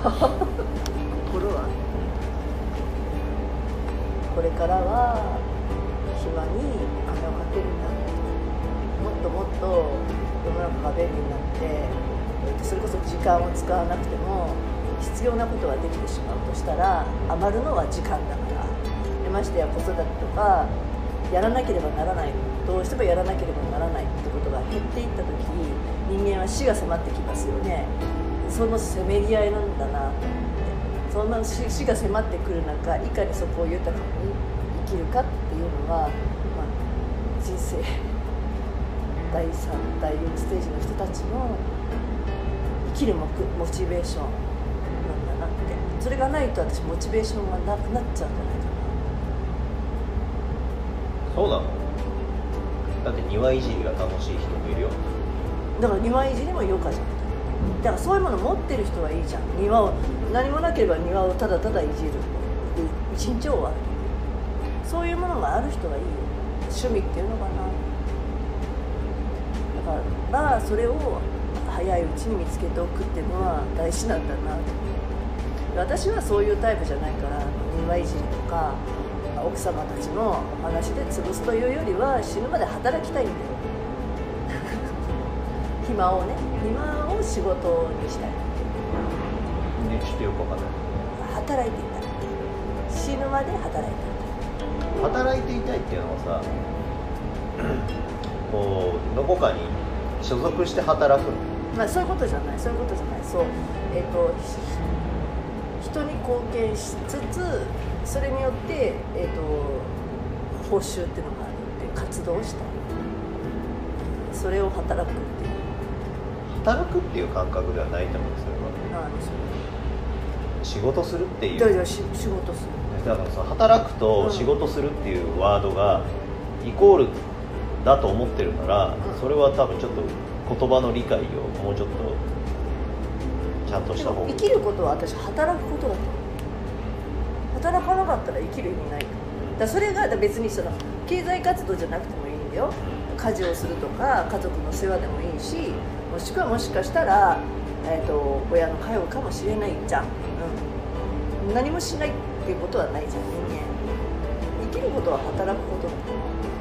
心はこれからは暇にお金をかけるんだもっともっと世の中が便利になってそれこそ時間を使わなくても必要なことができてしまうとしたら余るのは時間だから。でましてや子育てとかやらなければならないどうしてもやらなければならないってことが減っていった時人間は死が迫ってきますよね。そのせめぎ合いなんだなってそんな死が迫ってくる中いかにそこを豊かに生きるかっていうのが、まあ、人生第3第4ステージの人たちの生きるモモチベーションなんだなってそれがないと私モチベーションがなくなっちゃうんじゃないかなそうなの？だって庭いじりが楽しい人もいるよ。だから庭いじりも余暇じゃんだからそういうもの持ってる人はいいじゃん。庭を何もなければ庭をただただいじる。で一日終わるそういうものがある人はいいよ趣味っていうのかな。だからまあそれを早いうちに見つけておくっていうのは大事なんだなと私はそういうタイプじゃないから庭いじりとか奥様たちのお話で潰すというよりは死ぬまで働きたいんだよ。暇をね暇を仕事にしたい。ねちょっとよくわかんな。い働いていたい。死ぬまで働いてい働いていたいっていうのはさこうどこかに所属して働くまあそういうことじゃない。そういうことじゃない。そう。えっ、とひ人に貢献しつつそれによって、えー、と報酬っていうのがあるっていう活動をしたい。それを働くっていう働くっていう感覚ではないと思うんですよな仕事するっていう。ういやいやし仕事するだからさ働くと仕事するっていうワードがイコールだと思ってるなら、うん。それは多分ちょっと言葉の理解をもうちょっとちゃんとした方が。生きることは私働くことだと。働かなかったら生きる意味ない。からだそれが別にその経済活動じゃなくてもんだよ。家事をするとか家族の世話でもいいしもしくはもしかしたら、えー、と親の介護かもしれないじゃん、うん、何もしないっていうことはないじゃん人間。生きることは働くこと。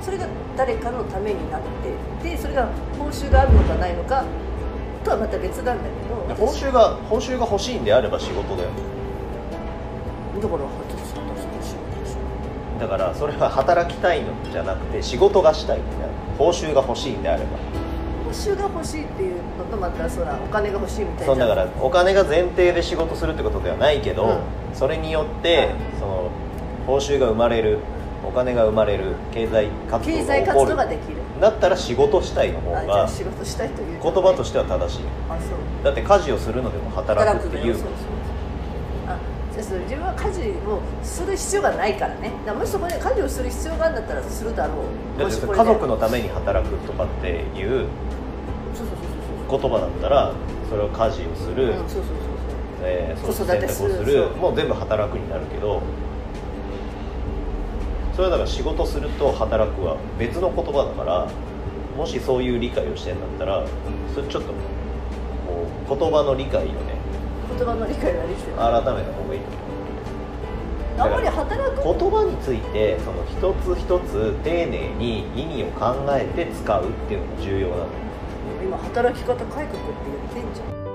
それが誰かのためになってでそれが報酬があるのかないのかとはまた別なんだけど。報酬が報酬が欲しいんであれば仕事だよ。だからだからそれは働きたいのじゃなくて仕事がしたいんだよ報酬が欲しいんであれば。報酬が欲しいっていうのとまたそらお金が欲しいみたいな。そうだからお金が前提で仕事するってことではないけど、うん。それによってその報酬が生まれるお金が生まれる経済活動経済活が起こる。動ができる。だったら仕事したいの方が仕事したいという。言葉としては正しい。あそう。だって家事をするのでも働働くくっていう。そうそうあじゃあそれ自分は家事をする必要がないからね。だからもしそこで家事をする必要があるんだったらするだろう。もしこれで。家族のために働くとかっていう言葉だったらそれを家事をする、そうそううんそうそうそう。えー、そう子育てする。選択をするもう全部働くになるけどそれはだから仕事すると働くは別の言葉だからもしそういう理解をしてんだったらそれちょっとこう言葉の理解をね言葉の理解ができてる。改めた方がいい。と思うあんまり働く。言葉についてその一つ一つ丁寧に意味を考えて使うっていうのが重要なの今働き方改革って言ってんじゃん